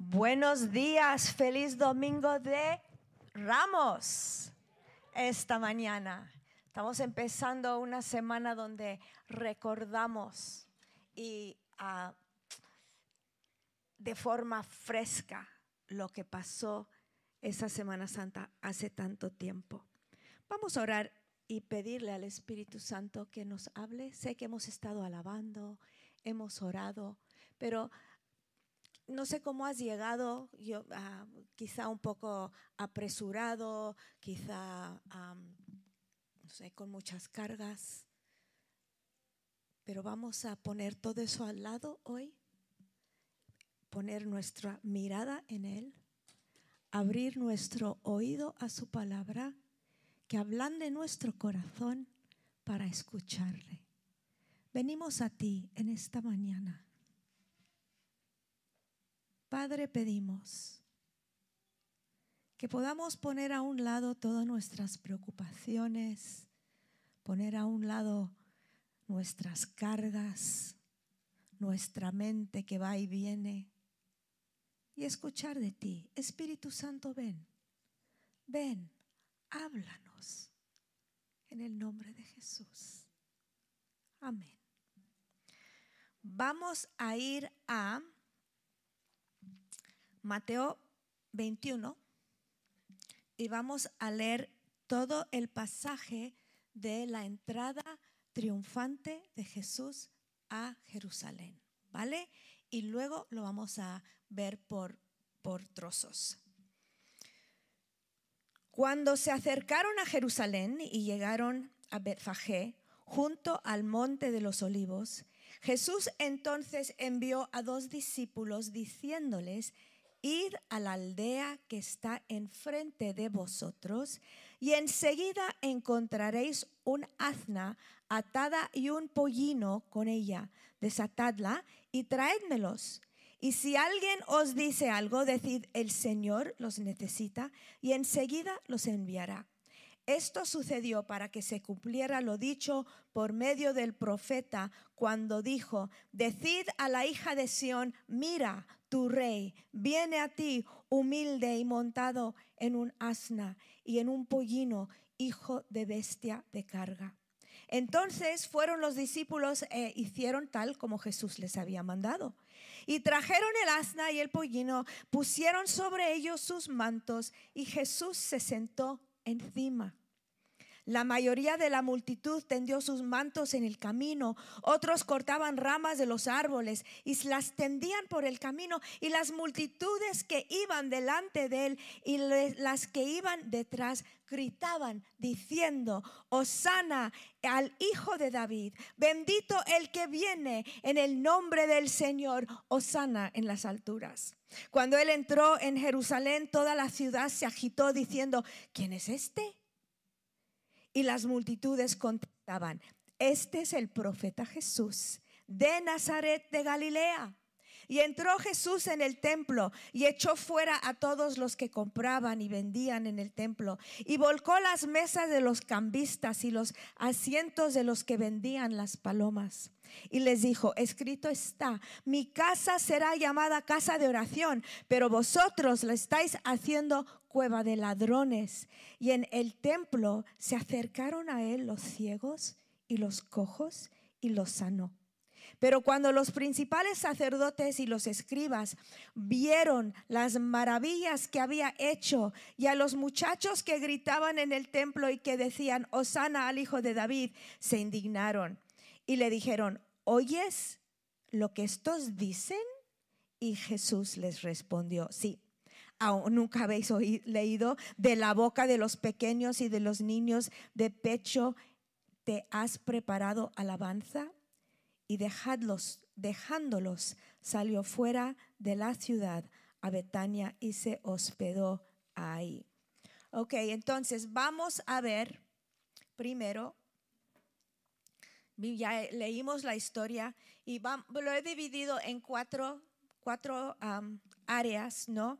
Buenos días, feliz domingo de Ramos esta mañana. Estamos empezando una semana donde recordamos y ah, de forma fresca lo que pasó esa Semana Santa hace tanto tiempo. Vamos a orar y pedirle al Espíritu Santo que nos hable. Sé que hemos estado alabando, hemos orado, pero no sé cómo has llegado, yo, ah, quizá un poco apresurado, quizá, no sé, con muchas cargas, pero vamos a poner todo eso al lado hoy, poner nuestra mirada en Él, abrir nuestro oído a su palabra, que de nuestro corazón para escucharle. Venimos a ti en esta mañana Padre, pedimos que podamos poner a un lado todas nuestras preocupaciones, poner a un lado nuestras cargas, nuestra mente que va y viene, y escuchar de ti. Espíritu Santo, ven, ven, háblanos en el nombre de Jesús. Amén. Vamos a ir a Mateo 21 y vamos a leer todo el pasaje de la entrada triunfante de Jesús a Jerusalén, ¿vale? Y luego lo vamos a ver por, por trozos. Cuando se acercaron a Jerusalén y llegaron a Betfagé, junto al monte de los olivos, Jesús entonces envió a dos discípulos diciéndoles, id a la aldea que está enfrente de vosotros y enseguida encontraréis un asna atada y un pollino con ella. Desatadla y traédmelos. Y si alguien os dice algo, decid, el Señor los necesita y enseguida los enviará. Esto sucedió para que se cumpliera lo dicho por medio del profeta cuando dijo, decid a la hija de Sión, mira, tu rey viene a ti humilde y montado en un asna y en un pollino, hijo de bestia de carga. Entonces fueron los discípulos e hicieron tal como Jesús les había mandado. Y trajeron el asna y el pollino, pusieron sobre ellos sus mantos y Jesús se sentó encima. La mayoría de la multitud tendió sus mantos en el camino, otros cortaban ramas de los árboles y las tendían por el camino, y las multitudes que iban delante de él y las que iban detrás gritaban diciendo, Osana al Hijo de David, bendito el que viene en el nombre del Señor, Osana en las alturas. Cuando él entró en Jerusalén, toda la ciudad se agitó diciendo, ¿quién es este? Y las multitudes contestaban, este es el profeta Jesús de Nazaret de Galilea. Y entró Jesús en el templo y echó fuera a todos los que compraban y vendían en el templo y volcó las mesas de los cambistas y los asientos de los que vendían las palomas. Y les dijo, escrito está, mi casa será llamada casa de oración, pero vosotros la estáis haciendo cueva de ladrones. Y en el templo se acercaron a él los ciegos y los cojos y los sanó. Pero cuando los principales sacerdotes y los escribas vieron las maravillas que había hecho y a los muchachos que gritaban en el templo y que decían, Osana al hijo de David, se indignaron y le dijeron, ¿oyes lo que estos dicen? Y Jesús les respondió, sí. Aún nunca habéis leído de la boca de los pequeños y de los niños de pecho, te has preparado alabanza y dejadlos, dejándolos, salió fuera de la ciudad a Betania y se hospedó ahí. Ok, entonces vamos a ver primero ya leímos la historia y lo he dividido en cuatro, cuatro áreas, ¿no?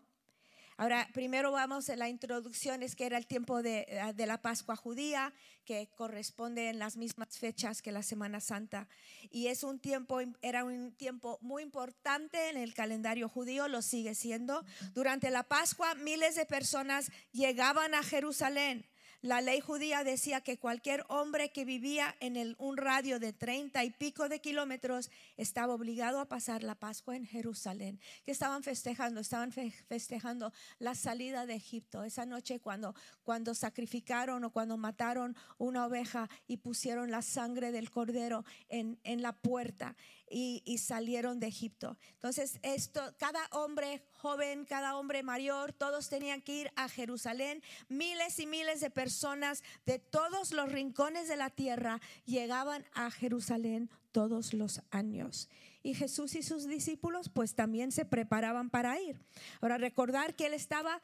Ahora, primero vamos a la introducción, es que era el tiempo de, eh, de, la Pascua judía, que corresponde en las mismas fechas que la Semana Santa. Y es un tiempo, era un tiempo muy importante en el calendario judío, lo sigue siendo. Durante la Pascua, miles de personas llegaban a Jerusalén la ley judía decía que cualquier hombre que vivía en un radio de treinta y pico de kilómetros estaba obligado a pasar la Pascua en Jerusalén. Que estaban festejando? Estaban festejando la salida de Egipto. Esa noche cuando, cuando sacrificaron o cuando mataron una oveja y pusieron la sangre del cordero en, en la puerta y, salieron de Egipto. Entonces, esto, cada hombre joven, cada hombre mayor, todos tenían que ir a Jerusalén. Miles y miles de personas de todos los rincones de la tierra llegaban a Jerusalén todos los años. Y Jesús y sus discípulos pues también se preparaban para ir. Ahora recordar que él estaba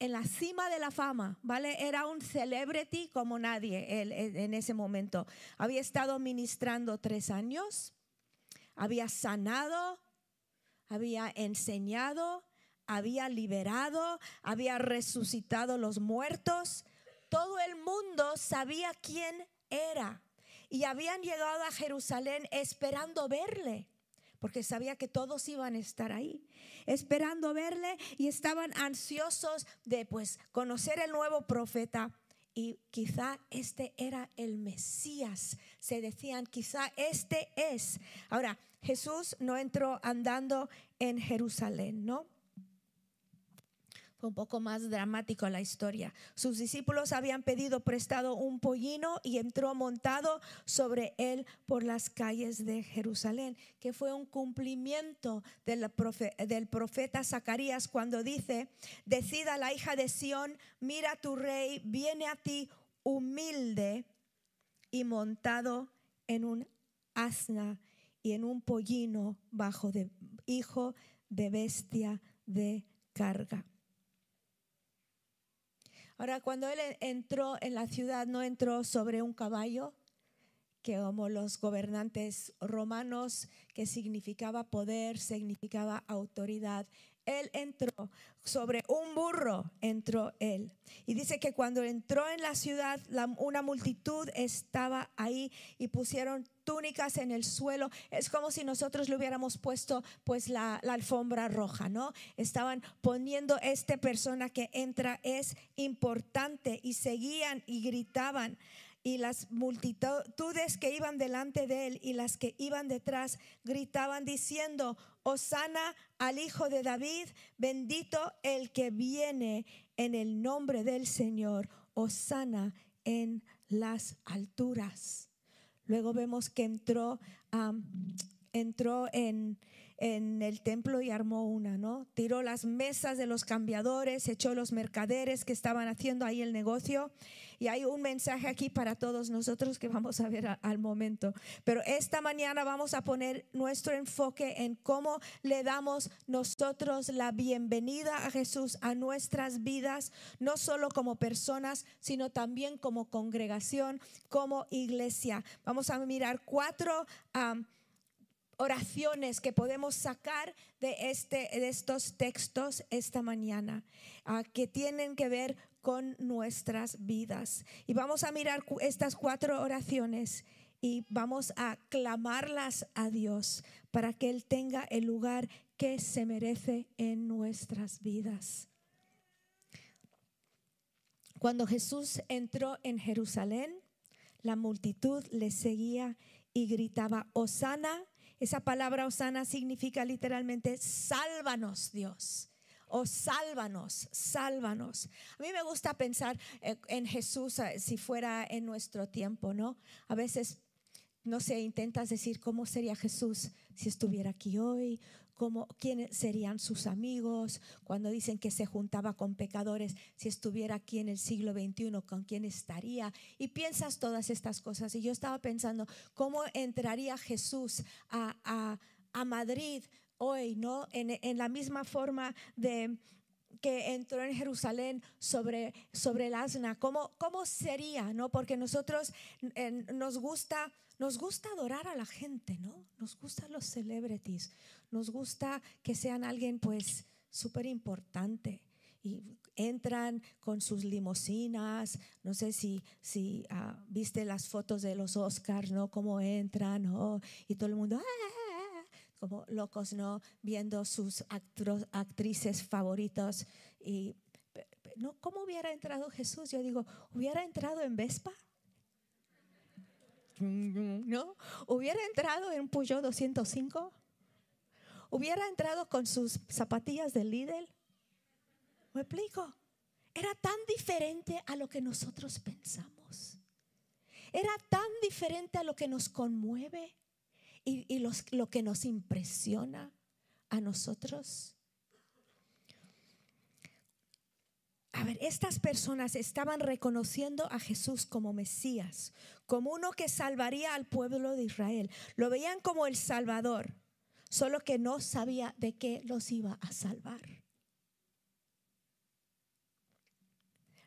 en la cima de la fama, ¿vale? Era un celebrity como nadie en ese momento. Había estado ministrando tres años, había sanado, había enseñado, había liberado, había resucitado los muertos. Todo el mundo sabía quién era y habían llegado a Jerusalén esperando verle, porque sabía que todos iban a estar ahí, esperando verle y estaban ansiosos de pues conocer el nuevo profeta y quizá este era el Mesías. Se decían, quizá este es. Ahora, Jesús no entró andando en Jerusalén, ¿no? Un poco más dramático la historia. Sus discípulos habían pedido prestado un pollino y entró montado sobre él por las calles de Jerusalén, que fue un cumplimiento del, profeta Zacarías cuando dice, decida la hija de Sión, mira tu rey, viene a ti humilde y montado en un asna y en un pollino bajo de hijo de bestia de carga. Ahora, cuando él entró en la ciudad, no entró sobre un caballo, que como los gobernantes romanos, que significaba poder, significaba autoridad. Él entró sobre un burro, entró él. Y dice que cuando entró en la ciudad, una multitud estaba ahí y pusieron túnicas en el suelo. Es como si nosotros le hubiéramos puesto pues la, alfombra roja, ¿no? Estaban poniendo esta persona que entra es importante y seguían y gritaban y las multitudes que iban delante de él y las que iban detrás gritaban diciendo, Osana al Hijo de David, bendito el que viene en el nombre del Señor, Osana en las alturas. Luego vemos que entró, entró en, en el templo y armó una, ¿no? Tiró las mesas de los cambiadores, echó los mercaderes que estaban haciendo ahí el negocio. Y hay un mensaje aquí para todos nosotros que vamos a ver al momento. Pero esta mañana vamos a poner nuestro enfoque en cómo le damos nosotros la bienvenida a Jesús a nuestras vidas, no solo como personas, sino también como congregación, como iglesia. Vamos a mirar cuatro oraciones que podemos sacar de, este, de estos textos esta mañana, ah, que tienen que ver con nuestras vidas. Y vamos a mirar estas cuatro oraciones y vamos a clamarlas a Dios para que Él tenga el lugar que se merece en nuestras vidas. Cuando Jesús entró en Jerusalén, la multitud le seguía y gritaba, Osana esa palabra Osana significa literalmente sálvanos Dios. O sálvanos, sálvanos. A mí me gusta pensar eh, en Jesús eh, si fuera en nuestro tiempo, ¿no? A veces no sé, intentas decir cómo sería Jesús si estuviera aquí hoy, cómo, quiénes serían sus amigos, cuando dicen que se juntaba con pecadores, si estuviera aquí en el siglo XXI, con quién estaría. Y piensas todas estas cosas. Y yo estaba pensando, ¿cómo entraría Jesús a, Madrid hoy, ¿no? En, la misma forma de que entró en Jerusalén sobre, sobre el asna, ¿cómo, cómo sería? ¿no? Porque nosotros nos gusta nos gusta adorar a la gente, ¿no? Nos gustan los celebrities, nos gusta que sean alguien pues súper importante. y entran con sus limosinas. No sé si, si ah, viste las fotos de los Oscars, ¿no? Cómo entran, Y todo el mundo, ¡ah! como locos, ¿no? Viendo sus actrices favoritos. Y, ¿no? ¿Cómo hubiera entrado Jesús? Yo digo, ¿hubiera entrado en Vespa? ¿No? ¿Hubiera entrado en Peugeot 205? ¿Hubiera entrado con sus zapatillas de Lidl? ¿Me explico? Era tan diferente a lo que nosotros pensamos. Era tan diferente a lo que nos conmueve y, lo que nos impresiona a nosotros. A ver, estas personas estaban reconociendo a Jesús como Mesías, como uno que salvaría al pueblo de Israel. Lo veían como el Salvador, solo que no sabía de qué los iba a salvar.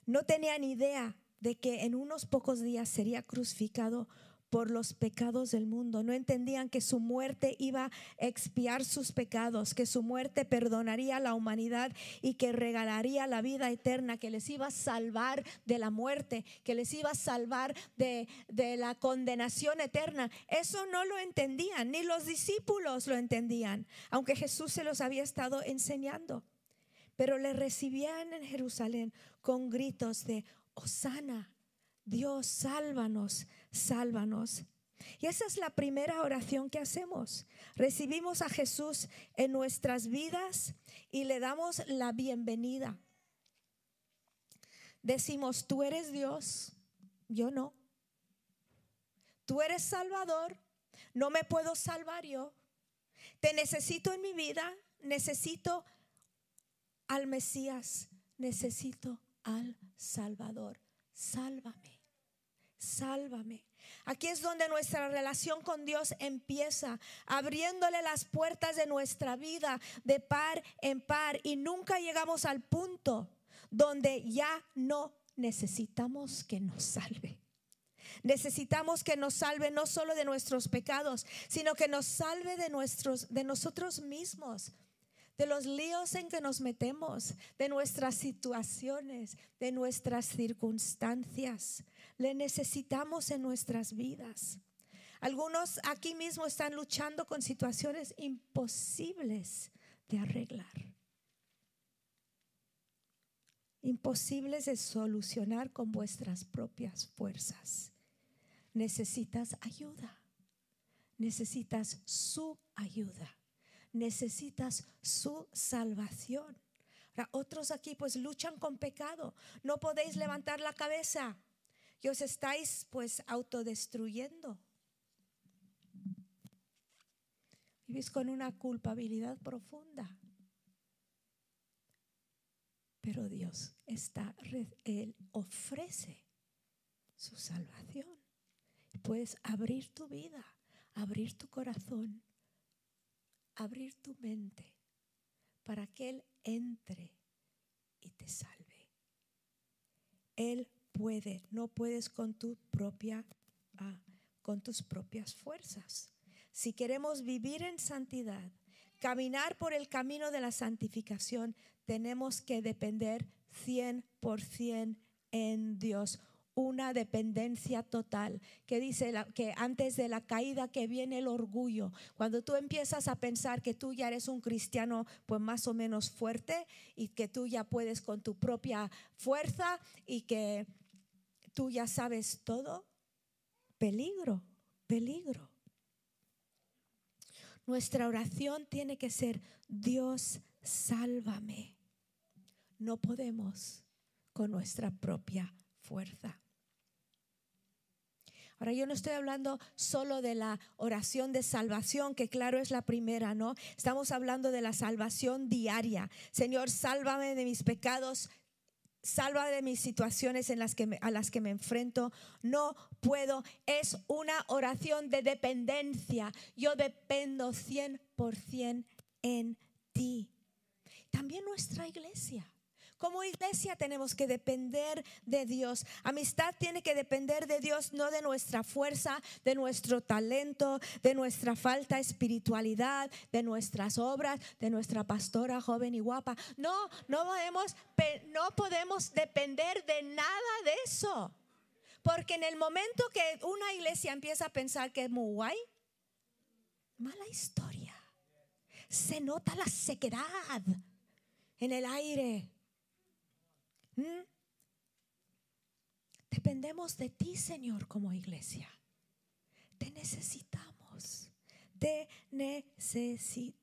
No tenían idea de que en unos pocos días sería crucificado por los pecados del mundo. No entendían que su muerte iba a expiar sus pecados, que su muerte perdonaría a la humanidad y que regalaría la vida eterna, que les iba a salvar de la muerte, que les iba a salvar de, la condenación eterna. Eso no lo entendían, ni los discípulos lo entendían, aunque Jesús se los había estado enseñando pero le recibían en Jerusalén con gritos de, Osana, Dios, sálvanos, sálvanos. Y esa es la primera oración que hacemos. Recibimos a Jesús en nuestras vidas y le damos la bienvenida. Decimos, tú eres Dios, yo no. Tú eres Salvador, no me puedo salvar yo. Te necesito en mi vida, necesito al Mesías, necesito al Salvador. Sálvame, sálvame. Aquí es donde nuestra relación con Dios empieza, abriéndole las puertas de nuestra vida de par en par y nunca llegamos al punto donde ya no necesitamos que nos salve. Necesitamos que nos salve no solo de nuestros pecados, sino que nos salve de nuestros de nosotros mismos de los líos en que nos metemos, de nuestras situaciones, de nuestras circunstancias. Le necesitamos en nuestras vidas. Algunos aquí mismo están luchando con situaciones imposibles de arreglar. Imposibles de solucionar con vuestras propias fuerzas. Necesitas ayuda. Necesitas su ayuda necesitas su salvación. otros aquí pues luchan con pecado, no podéis levantar la cabeza y os estáis pues autodestruyendo. Vivís con una culpabilidad profunda. Pero Dios está, Él ofrece su salvación. Puedes abrir tu vida, abrir tu corazón abrir tu mente para que Él entre y te salve. Él puede, no puedes con tu propia, ah, con tus propias fuerzas. Si queremos vivir en santidad, caminar por el camino de la santificación, tenemos que depender 100% en Dios una dependencia total, que dice que antes de la caída que viene el orgullo, cuando tú empiezas a pensar que tú ya eres un cristiano pues más o menos fuerte y que tú ya puedes con tu propia fuerza y que tú ya sabes todo, peligro, peligro. Nuestra oración tiene que ser, Dios, sálvame. No podemos con nuestra propia fuerza. Ahora yo no estoy hablando solo de la oración de salvación, que claro es la primera, ¿no? Estamos hablando de la salvación diaria. Señor, sálvame de mis pecados, salva de mis situaciones en las que a las que me enfrento. No puedo. Es una oración de dependencia. Yo dependo 100% en ti. También nuestra iglesia. Como iglesia tenemos que depender de Dios. Amistad tiene que depender de Dios, no de nuestra fuerza, de nuestro talento, de nuestra falta de espiritualidad, de nuestras obras, de nuestra pastora joven y guapa. No, no podemos, no podemos depender de nada de eso. Porque en el momento que una iglesia empieza a pensar que es muy guay, mala historia. Se nota la sequedad en el aire. ¿Mm? Dependemos de ti, Señor, como iglesia. Te necesitamos. Te necesitamos.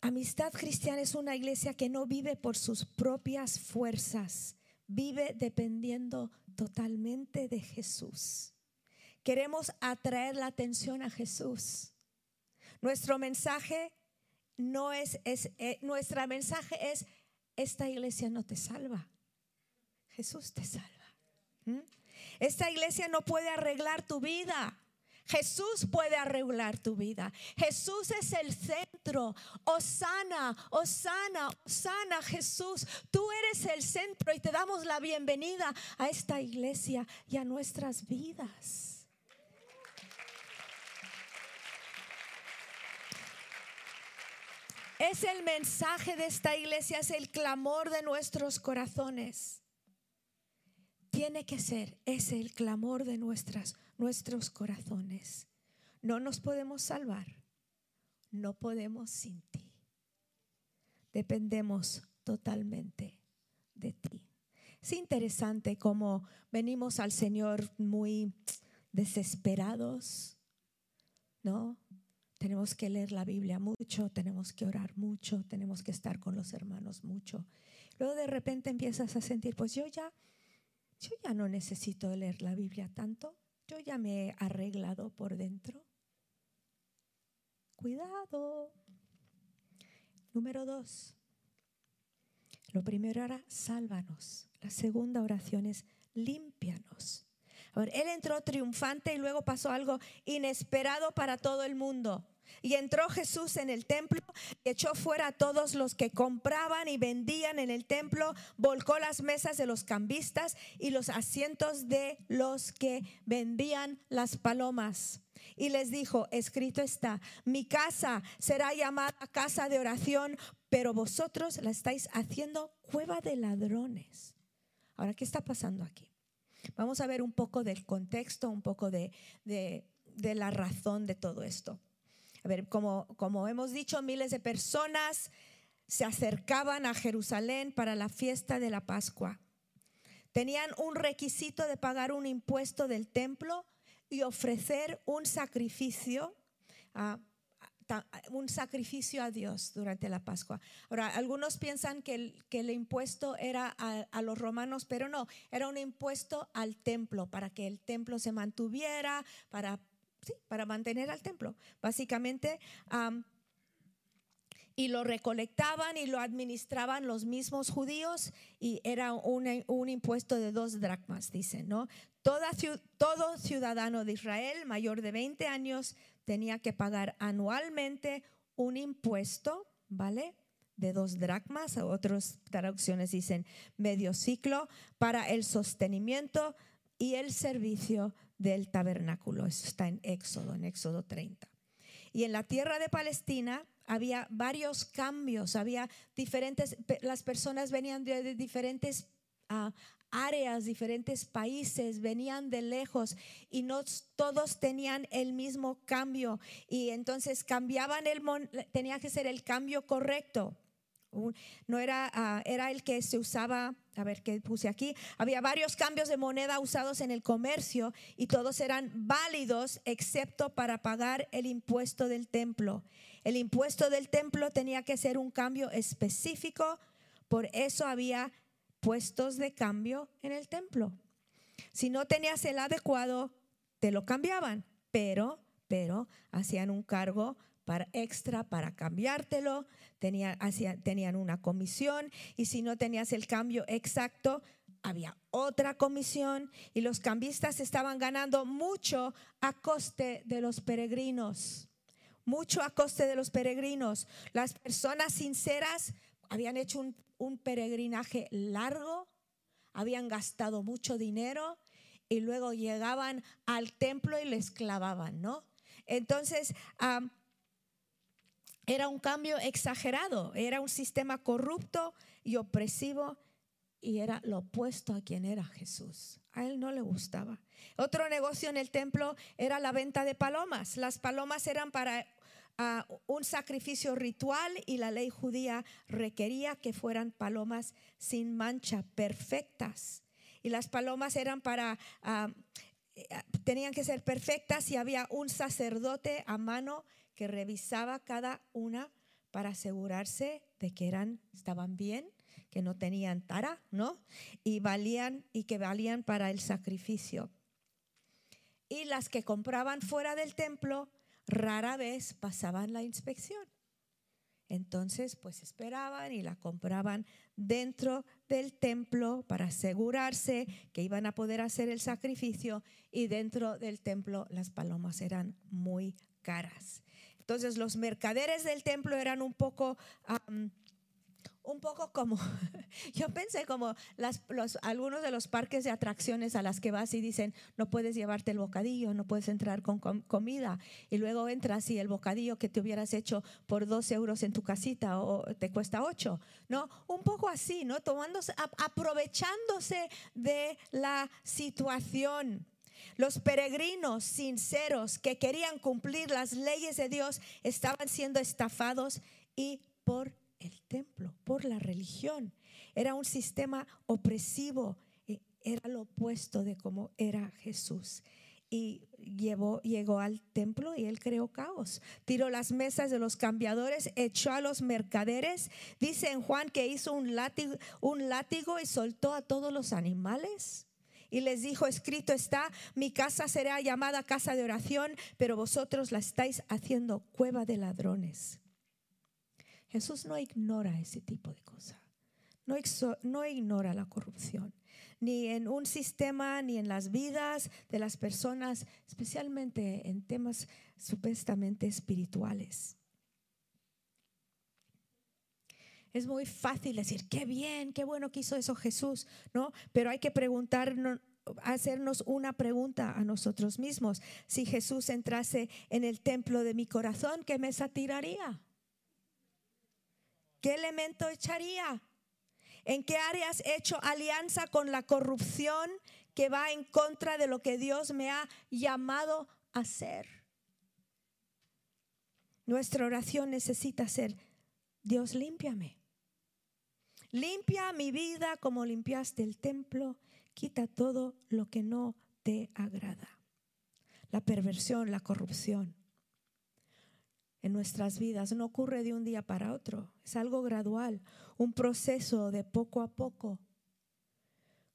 Amistad Cristiana es una iglesia que no vive por sus propias fuerzas, vive dependiendo totalmente de Jesús. Queremos atraer la atención a Jesús. Nuestro mensaje no es, es eh, mensaje es esta iglesia no te salva. Jesús te salva. ¿Mm? Esta iglesia no puede arreglar tu vida. Jesús puede arreglar tu vida. Jesús es el centro. Osana, Osana, Osana, Jesús. Tú eres el centro y te damos la bienvenida a esta iglesia y a nuestras vidas. Es el mensaje de esta iglesia, es el clamor de nuestros corazones. Tiene que ser, es el clamor de nuestras, nuestros corazones. No nos podemos salvar, no podemos sin ti. Dependemos totalmente de ti. Es interesante cómo venimos al Señor muy desesperados, ¿no? Tenemos que leer la Biblia mucho, tenemos que orar mucho, tenemos que estar con los hermanos mucho. Luego de repente empiezas a sentir, pues yo ya, yo ya no necesito leer la Biblia tanto, yo ya me he arreglado por dentro. Cuidado. Número dos. Lo primero era sálvanos. La segunda oración es límpianos. él entró triunfante y luego pasó algo inesperado para todo el mundo. Y entró Jesús en el templo, echó fuera a todos los que compraban y vendían en el templo, volcó las mesas de los cambistas y los asientos de los que vendían las palomas. Y les dijo, escrito está, mi casa será llamada casa de oración, pero vosotros la estáis haciendo cueva de ladrones. Ahora, ¿qué está pasando aquí? Vamos a ver un poco del contexto, un poco de, de la razón de todo esto. A ver, como, como hemos dicho, miles de personas se acercaban a Jerusalén para la fiesta de la Pascua. Tenían un requisito de pagar un impuesto del templo y ofrecer un sacrificio a, un sacrificio a Dios durante la Pascua. Ahora, algunos piensan que el, que el impuesto era a, a, los romanos, pero no, era un impuesto al templo, para que el templo se mantuviera, para sí, para mantener al templo, básicamente. y lo recolectaban y lo administraban los mismos judíos y era un, impuesto de dos dracmas, dicen, ¿no? Toda, todo ciudadano de Israel mayor de 20 años tenía que pagar anualmente un impuesto, ¿vale? De dos dracmas, otras traducciones dicen medio ciclo, para el sostenimiento y el servicio del tabernáculo. Eso está en Éxodo, en Éxodo 30. Y en la tierra de Palestina había varios cambios, había diferentes, las personas venían de, diferentes ah, áreas, diferentes países, venían de lejos y no todos tenían el mismo cambio. Y entonces cambiaban el, tenía que ser el cambio correcto. No era, ah, era el que se usaba, a ver qué puse aquí, había varios cambios de moneda usados en el comercio y todos eran válidos excepto para pagar el impuesto del templo. El impuesto del templo tenía que ser un cambio específico, por eso había puestos de cambio en el templo. Si no tenías el adecuado, te lo cambiaban, pero, pero hacían un cargo extra para cambiártelo, tenían, tenían una comisión y si no tenías el cambio exacto, había otra comisión y los cambistas estaban ganando mucho a coste de los peregrinos, mucho a coste de los peregrinos. Las personas sinceras habían hecho un, peregrinaje largo, habían gastado mucho dinero y luego llegaban al templo y les clavaban, ¿no? Entonces, am, era un cambio exagerado, era un sistema corrupto y opresivo y era lo opuesto a quien era Jesús. A él no le gustaba. Otro negocio en el templo era la venta de palomas. Las palomas eran para ah, un sacrificio ritual y la ley judía requería que fueran palomas sin mancha, perfectas. Y las palomas eran para, ah, eh, tenían que ser perfectas y había un sacerdote a mano que revisaba cada una para asegurarse de que eran, estaban bien, que no tenían tara, ¿no? Y valían y que valían para el sacrificio. Y las que compraban fuera del templo rara vez pasaban la inspección. Entonces, pues esperaban y la compraban dentro del templo para asegurarse que iban a poder hacer el sacrificio y dentro del templo las palomas eran muy caras. Entonces los mercaderes del templo eran un poco, am, un poco como, yo pensé como las, los, algunos de los parques de atracciones a las que vas y dicen, no puedes llevarte el bocadillo, no puedes entrar con com- comida. Y luego entras y el bocadillo que te hubieras hecho por dos euros en tu casita o te cuesta ocho. ¿No? Un poco así, ¿no? Tomándose, ap- aprovechándose de la situación. Los peregrinos sinceros que querían cumplir las leyes de Dios estaban siendo estafados y por el templo, por la religión. Era un sistema opresivo, eh, era lo opuesto de cómo era Jesús. Y llevó, llegó al templo y él creó caos. Tiró las mesas de los cambiadores, echó a los mercaderes. Dice en Juan que hizo un látigo, un látigo y soltó a todos los animales. Y les dijo, escrito está, mi casa será llamada casa de oración, pero vosotros la estáis haciendo cueva de ladrones. Jesús no ignora ese tipo de cosas. No, no ignora la corrupción, ni en un sistema, ni en las vidas de las personas, especialmente en temas supuestamente espirituales. Es muy fácil decir, qué bien, qué bueno que hizo eso Jesús, ¿no? Pero hay que preguntarnos, hacernos una pregunta a nosotros mismos. Si Jesús entrase en el templo de mi corazón, ¿qué mesa tiraría? ¿Qué elemento echaría? ¿En qué áreas he hecho alianza con la corrupción que va en contra de lo que Dios me ha llamado a hacer? Nuestra oración necesita ser, Dios, límpiame. Limpia mi vida como limpiaste el templo. Quita todo lo que no te agrada. La perversión, la corrupción en nuestras vidas no ocurre de un día para otro. Es algo gradual, un proceso de poco a poco.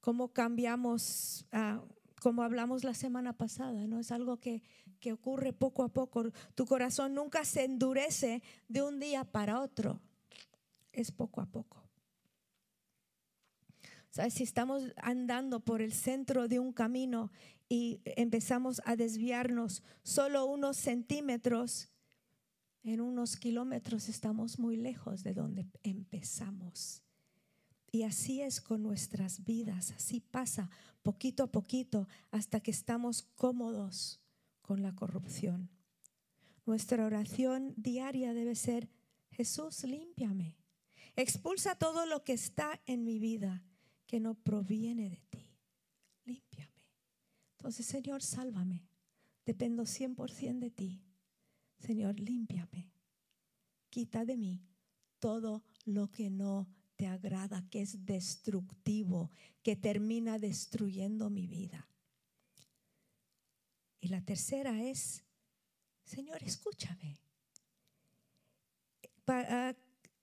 Cómo cambiamos, ah, como hablamos la semana pasada, ¿no? Es algo que, que ocurre poco a poco. Tu corazón nunca se endurece de un día para otro. Es poco a poco. ¿Sabes? Si estamos andando por el centro de un camino y empezamos a desviarnos solo unos centímetros, en unos kilómetros estamos muy lejos de donde empezamos. Y así es con nuestras vidas, así pasa poquito a poquito hasta que estamos cómodos con la corrupción. Nuestra oración diaria debe ser, Jesús, límpiame. Expulsa todo lo que está en mi vida que no proviene de ti. Límpiame. Entonces, Señor, sálvame. Dependo 100% de ti. Señor, límpiame. Quita de mí todo lo que no te agrada, que es destructivo, que termina destruyendo mi vida. Y la tercera es, Señor, escúchame. Ah,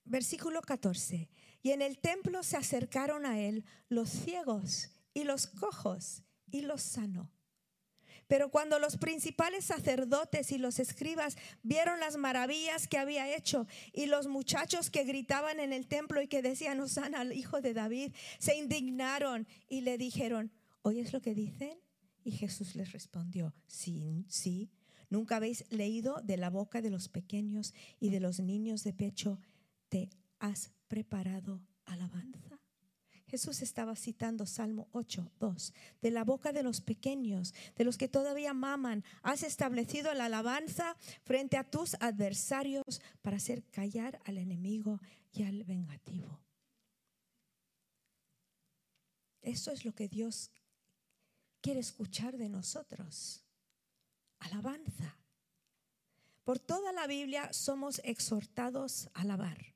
versículo 14. Y en el templo se acercaron a él los ciegos y los cojos y los sanó. Pero cuando los principales sacerdotes y los escribas vieron las maravillas que había hecho y los muchachos que gritaban en el templo y que decían, Osana al hijo de David, se indignaron y le dijeron, ¿oyes lo que dicen? Y Jesús les respondió, sí, sí. ¿Nunca habéis leído de la boca de los pequeños y de los niños de pecho, te has preparado alabanza. Jesús estaba citando Salmo 8, 2. De la boca de los pequeños, de los que todavía maman, has establecido la alabanza frente a tus adversarios para hacer callar al enemigo y al vengativo. Eso es lo que Dios quiere escuchar de nosotros. Alabanza. Por toda la Biblia somos exhortados a alabar.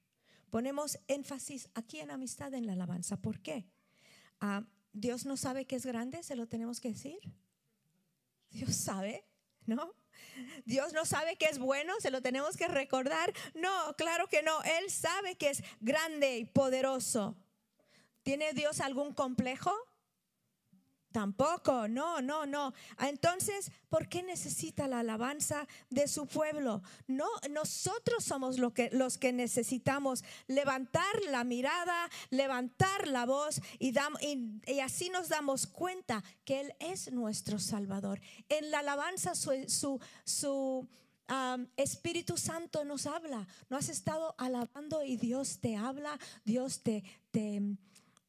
Ponemos énfasis aquí en amistad en la alabanza. ¿Por qué? Ah, Dios no sabe que es grande, se lo tenemos que decir. Dios sabe, ¿no? Dios no sabe que es bueno, se lo tenemos que recordar. No, claro que no. Él sabe que es grande y poderoso. ¿Tiene Dios algún complejo? Tampoco, no, no, no. Entonces, ¿por qué necesita la alabanza de su pueblo? No, nosotros somos lo que, los que necesitamos levantar la mirada, levantar la voz y, así nos damos cuenta que Él es nuestro Salvador. En la alabanza su, su, Espíritu Santo nos habla. No has estado alabando y Dios te habla, Dios te, te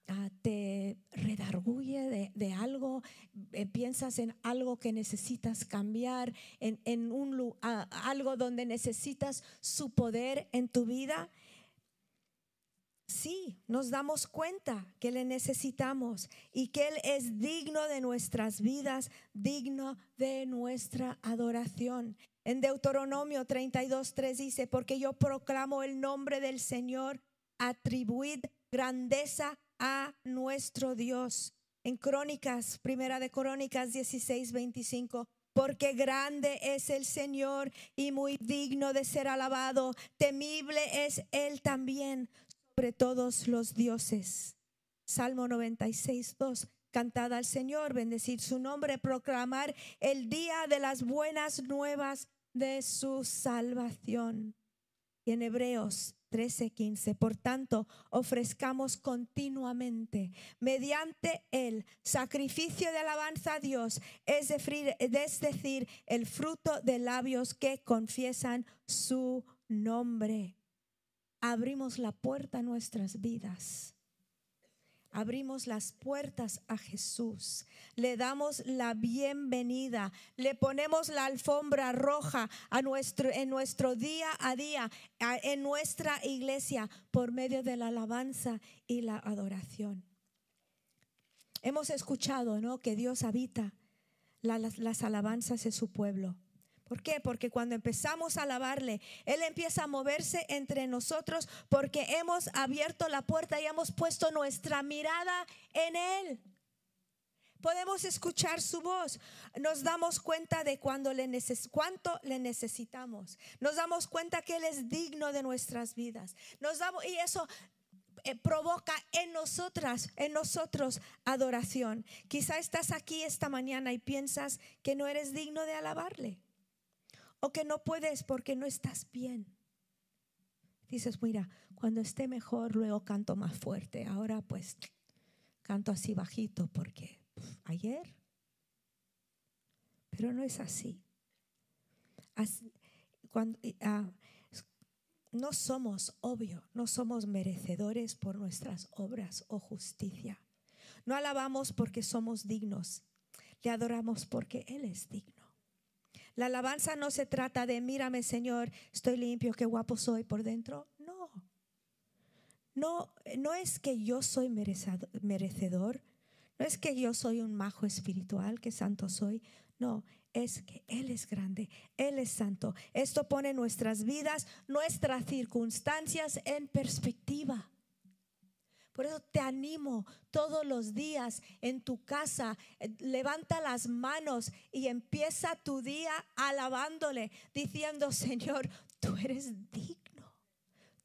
Ah, te redarguye de, algo, eh, piensas en algo que necesitas cambiar, en, un, algo donde necesitas su poder en tu vida. Sí, nos damos cuenta que le necesitamos y que Él es digno de nuestras vidas, digno de nuestra adoración. En Deuteronomio 32.3 dice, porque yo proclamo el nombre del Señor, atribuid grandeza a nuestro Dios. En Crónicas, primera de Crónicas 16, 25, porque grande es el Señor y muy digno de ser alabado, temible es Él también sobre todos los dioses. Salmo 96, 2. Cantad al Señor, bendecir su nombre, proclamar el día de las buenas nuevas de su salvación. Y en Hebreos 13:15. Por tanto, ofrezcamos continuamente mediante el sacrificio de alabanza a Dios, es decir, el fruto de labios que confiesan su nombre. Abrimos la puerta a nuestras vidas abrimos las puertas a Jesús, le damos la bienvenida, le ponemos la alfombra roja a nuestro, en nuestro día a día, en nuestra iglesia, por medio de la alabanza y la adoración. Hemos escuchado ¿no? que Dios habita las alabanzas de su pueblo. ¿Por qué? Porque cuando empezamos a alabarle, Él empieza a moverse entre nosotros porque hemos abierto la puerta y hemos puesto nuestra mirada en Él. Podemos escuchar su voz. Nos damos cuenta de cuando le cuánto le necesitamos. Nos damos cuenta que Él es digno de nuestras vidas. Nos damos, y eso eh, provoca en nosotras, en nosotros adoración. Quizá estás aquí esta mañana y piensas que no eres digno de alabarle o que no puedes porque no estás bien. Dices, mira, cuando esté mejor luego canto más fuerte. Ahora pues canto así bajito porque ayer. Pero no es así. cuando, ah, no somos, obvio, no somos merecedores por nuestras obras o justicia. No alabamos porque somos dignos. Le adoramos porque Él es digno. La alabanza no se trata de, mírame Señor, estoy limpio, qué guapo soy por dentro. No. No, no es que yo soy merecedor, no es que yo soy un majo espiritual, que santo soy. No, es que Él es grande, Él es santo. Esto pone nuestras vidas, nuestras circunstancias en perspectiva. Por eso te animo todos los días en tu casa, eh, levanta las manos y empieza tu día alabándole, diciendo, Señor, tú eres digno,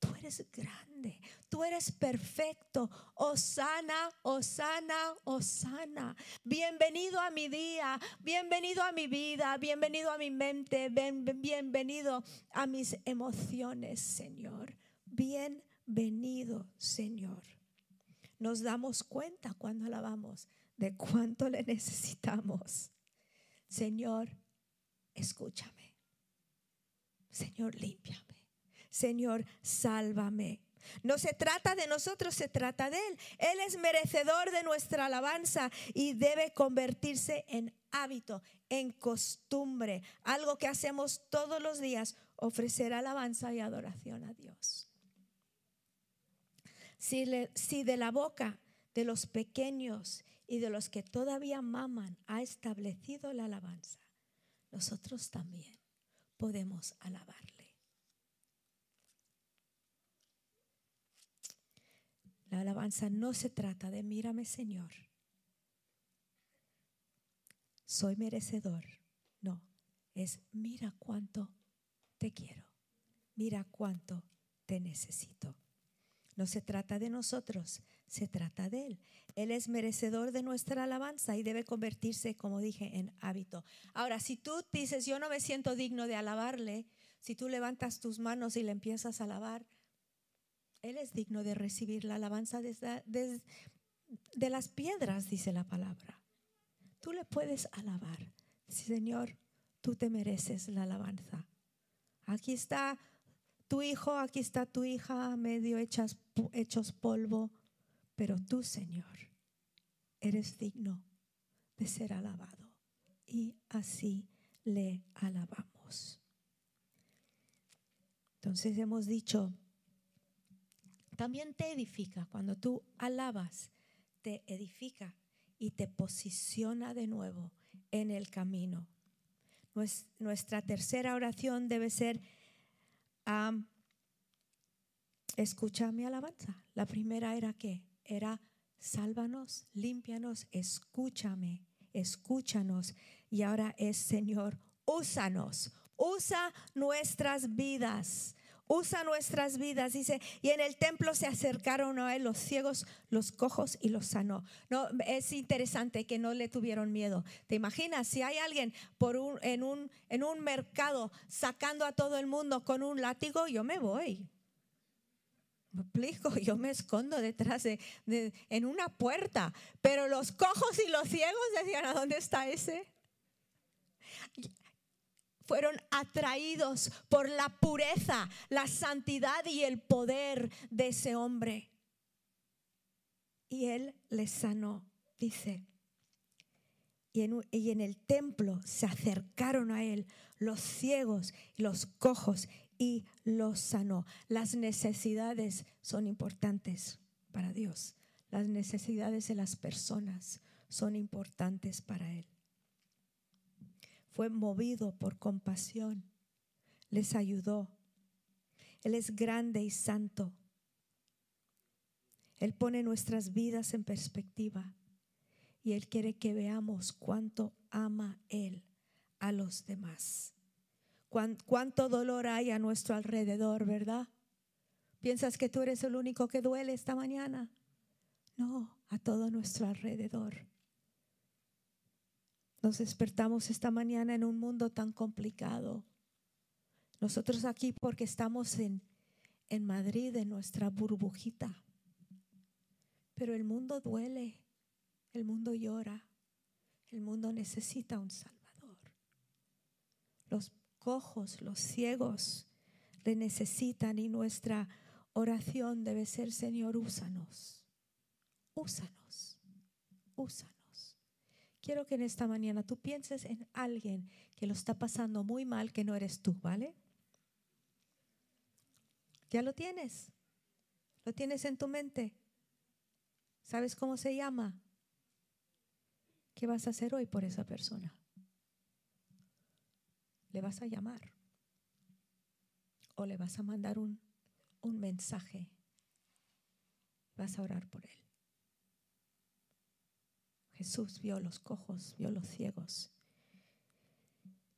tú eres grande, tú eres perfecto. Osana, Osana, Osana. Bienvenido a mi día, bienvenido a mi vida, bienvenido a mi mente, bienvenido a mis emociones, Señor. Bienvenido, Señor nos damos cuenta cuando alabamos de cuánto le necesitamos. Señor, escúchame. Señor, límpiame. Señor, sálvame. No se trata de nosotros, se trata de Él. Él es merecedor de nuestra alabanza y debe convertirse en hábito, en costumbre, algo que hacemos todos los días, ofrecer alabanza y adoración a Dios. Si, de la boca de los pequeños y de los que todavía maman ha establecido la alabanza, nosotros también podemos alabarle. La alabanza no se trata de mírame Señor, soy merecedor. No, es mira cuánto te quiero, mira cuánto te necesito. No se trata de nosotros, se trata de Él. Él es merecedor de nuestra alabanza y debe convertirse, como dije, en hábito. Ahora, si tú dices, yo no me siento digno de alabarle, si tú levantas tus manos y le empiezas a alabar, él es digno de recibir la alabanza de, las piedras, dice la palabra. Tú le puedes alabar. Señor, tú te mereces la alabanza. Aquí está tu hijo, aquí está tu hija, medio hechas, hechos polvo, pero tú, Señor, eres digno de ser alabado. Y así le alabamos. Entonces hemos dicho, también te edifica. Cuando tú alabas, te edifica y te posiciona de nuevo en el camino. Nuestra tercera oración debe ser, escucha mi alabanza. La primera era que era sálvanos, límpianos, escúchame, escúchanos. Y ahora es Señor, úsanos, usa nuestras vidas usa nuestras vidas, dice, y en el templo se acercaron a él los ciegos, los cojos y los sanó. No, es interesante que no le tuvieron miedo. ¿Te imaginas si hay alguien por un, en, un, en un mercado sacando a todo el mundo con un látigo? Yo me voy. Me explico, yo me escondo detrás de, de, en una puerta, pero los cojos y los ciegos decían, ¿a dónde está ese? Fueron atraídos por la pureza, la santidad y el poder de ese hombre. Y él les sanó, dice. Y en, el templo se acercaron a él los ciegos, los cojos y los sanó. Las necesidades son importantes para Dios. Las necesidades de las personas son importantes para Él fue movido por compasión, les ayudó. Él es grande y santo. Él pone nuestras vidas en perspectiva y Él quiere que veamos cuánto ama Él a los demás. Cuánto dolor hay a nuestro alrededor, ¿verdad? ¿Piensas que tú eres el único que duele esta mañana? No, a todo nuestro alrededor. Nos despertamos esta mañana en un mundo tan complicado. Nosotros aquí porque estamos en, en Madrid, en nuestra burbujita. Pero el mundo duele, el mundo llora, el mundo necesita un Salvador. Los cojos, los ciegos le necesitan y nuestra oración debe ser, Señor, úsanos, úsanos, úsanos. Quiero que en esta mañana tú pienses en alguien que lo está pasando muy mal, que no eres tú, ¿vale? Ya lo tienes. Lo tienes en tu mente. ¿Sabes cómo se llama? ¿Qué vas a hacer hoy por esa persona? ¿Le vas a llamar? ¿O le vas a mandar un, un mensaje? Vas a orar por él. Jesús vio los cojos, vio los ciegos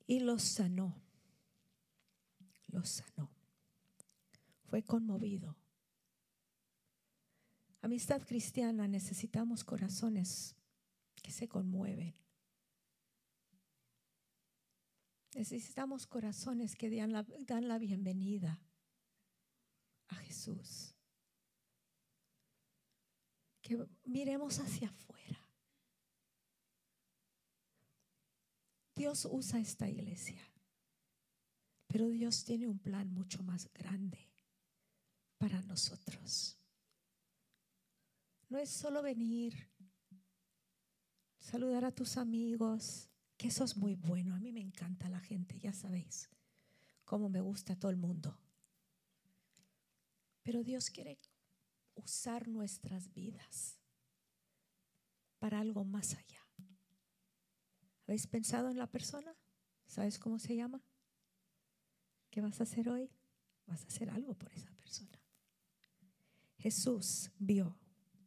y los sanó. Los sanó. Fue conmovido. Amistad cristiana, necesitamos corazones que se conmueven. Necesitamos corazones que dan la, dan la bienvenida a Jesús. Que miremos hacia afuera. Dios usa esta iglesia, pero Dios tiene un plan mucho más grande para nosotros. No es solo venir, saludar a tus amigos, que eso es muy bueno. A mí me encanta la gente, ya sabéis cómo me gusta todo el mundo. Pero Dios quiere usar nuestras vidas para algo más allá. ¿Habéis pensado en la persona? ¿Sabes cómo se llama? ¿Qué vas a hacer hoy? Vas a hacer algo por esa persona. Jesús vio,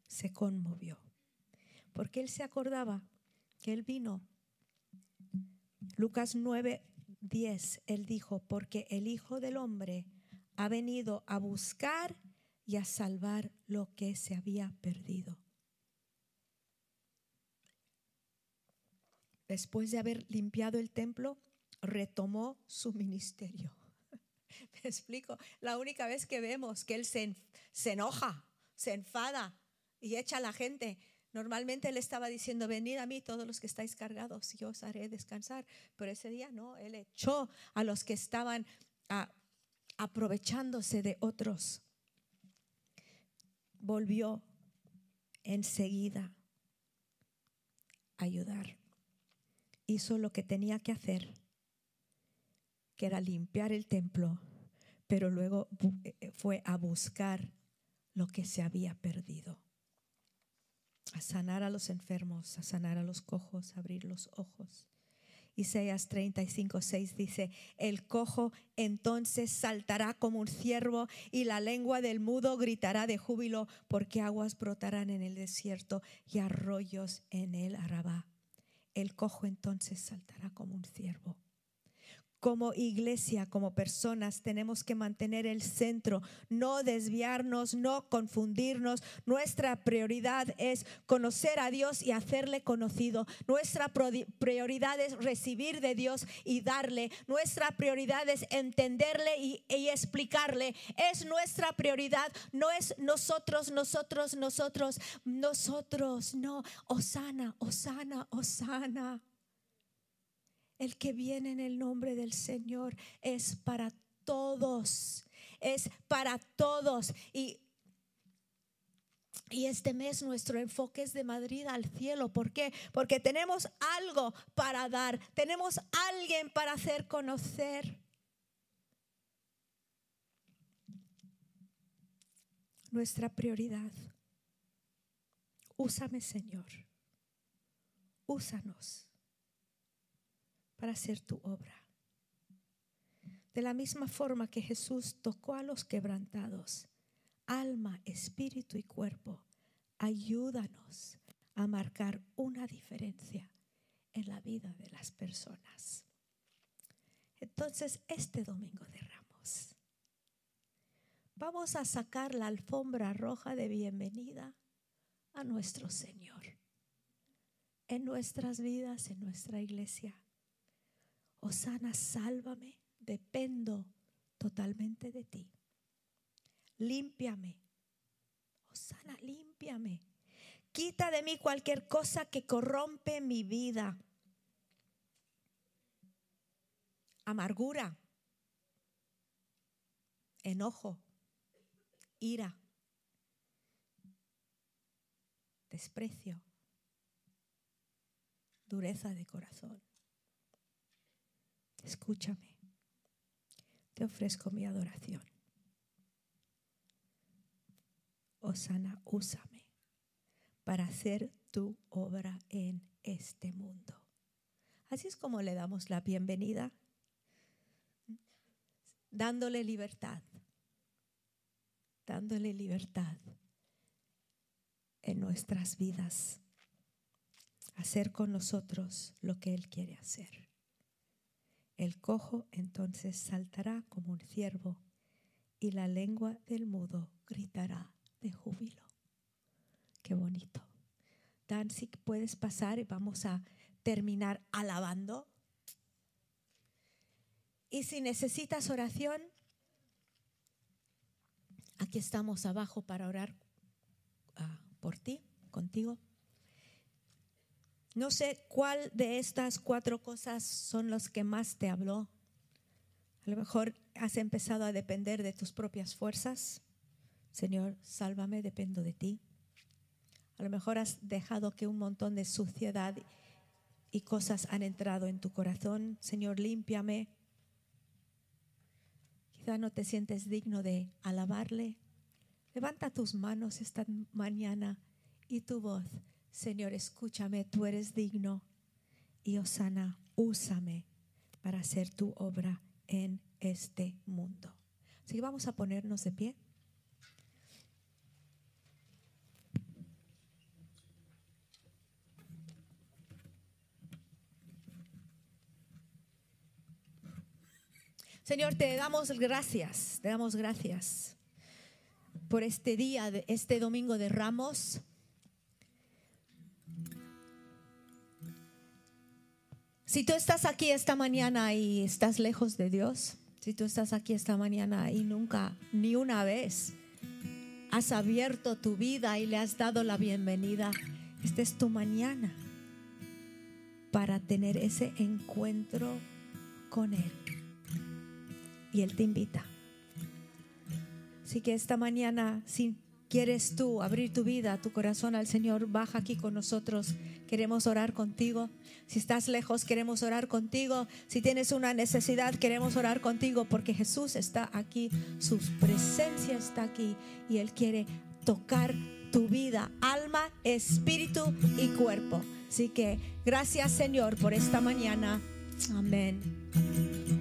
se conmovió, porque él se acordaba que él vino. Lucas 9, 10, él dijo, porque el Hijo del Hombre ha venido a buscar y a salvar lo que se había perdido. Después de haber limpiado el templo, retomó su ministerio. Me explico, la única vez que vemos que él se, enoja, se enfada y echa a la gente, Normalmente él estaba diciendo, venid a mí todos los que estáis cargados, yo os haré descansar. Pero ese día no, él echó a los que estaban aprovechándose de otros. Volvió enseguida a ayudar. Hizo lo que tenía que hacer, que era limpiar el templo, pero luego eh, fue a buscar lo que se había perdido a sanar a los enfermos, a sanar a los cojos, a abrir los ojos. Isaías 35, 6 dice, el cojo entonces saltará como un ciervo y la lengua del mudo gritará de júbilo porque aguas brotarán en el desierto y arroyos en el arabá. El cojo entonces saltará como un ciervo como iglesia, como personas, tenemos que mantener el centro, no desviarnos, no confundirnos. Nuestra prioridad es conocer a Dios y hacerle conocido. Nuestra prioridad es recibir de Dios y darle. Nuestra prioridad es entenderle y, explicarle. Es nuestra prioridad, no es nosotros, nosotros, nosotros, nosotros, no. Osana, Osana, Osana. El que viene en el nombre del Señor es para todos, es para todos. Y, y este mes nuestro enfoque es de Madrid al cielo. ¿Por qué? Porque tenemos algo para dar, tenemos alguien para hacer conocer. Nuestra prioridad. Úsame, Señor. Úsanos para hacer tu obra. De la misma forma que Jesús tocó a los quebrantados, alma, espíritu y cuerpo, ayúdanos a marcar una diferencia en la vida de las personas. Entonces, este domingo de Ramos, vamos a sacar la alfombra roja de bienvenida a nuestro Señor en nuestras vidas, en nuestra iglesia Osana, sálvame, dependo totalmente de ti. Límpiame. Osana, límpiame. Quita de mí cualquier cosa que corrompe mi vida. Amargura, enojo, ira, desprecio, dureza de corazón. Escúchame. Te ofrezco mi adoración. Osana, úsame para hacer tu obra en este mundo. Así es como le damos la bienvenida, dándole libertad, dándole libertad en nuestras vidas, hacer con nosotros lo que Él quiere hacer. El cojo entonces saltará como un ciervo y la lengua del mudo gritará de júbilo. Qué bonito. Dan, si puedes pasar y vamos a terminar alabando. Y si necesitas oración, aquí estamos abajo para orar ah, por ti, contigo. No sé cuál de estas cuatro cosas son los que más te habló. A lo mejor has empezado a depender de tus propias fuerzas, Señor, sálvame, dependo de ti. A lo mejor has dejado que un montón de suciedad y cosas han entrado en tu corazón. Señor, límpiame. Quizá no te sientes digno de alabarle. Levanta tus manos esta mañana y tu voz. Señor, escúchame, tú eres digno. Y Osana, úsame para hacer tu obra en este mundo. Así que vamos a ponernos de pie. Señor, te damos gracias, te damos gracias por este día, este domingo de Ramos. Si tú estás aquí esta mañana y estás lejos de Dios, si tú estás aquí esta mañana y nunca, ni una vez, has abierto tu vida y le has dado la bienvenida, esta es tu mañana para tener ese encuentro con Él y Él te invita. Así que esta mañana, si quieres tú abrir tu vida, tu corazón al Señor, baja aquí con nosotros. Queremos orar contigo. Si estás lejos, queremos orar contigo. Si tienes una necesidad, queremos orar contigo porque Jesús está aquí, su presencia está aquí y Él quiere tocar tu vida, alma, espíritu y cuerpo. Así que gracias Señor por esta mañana. Amén.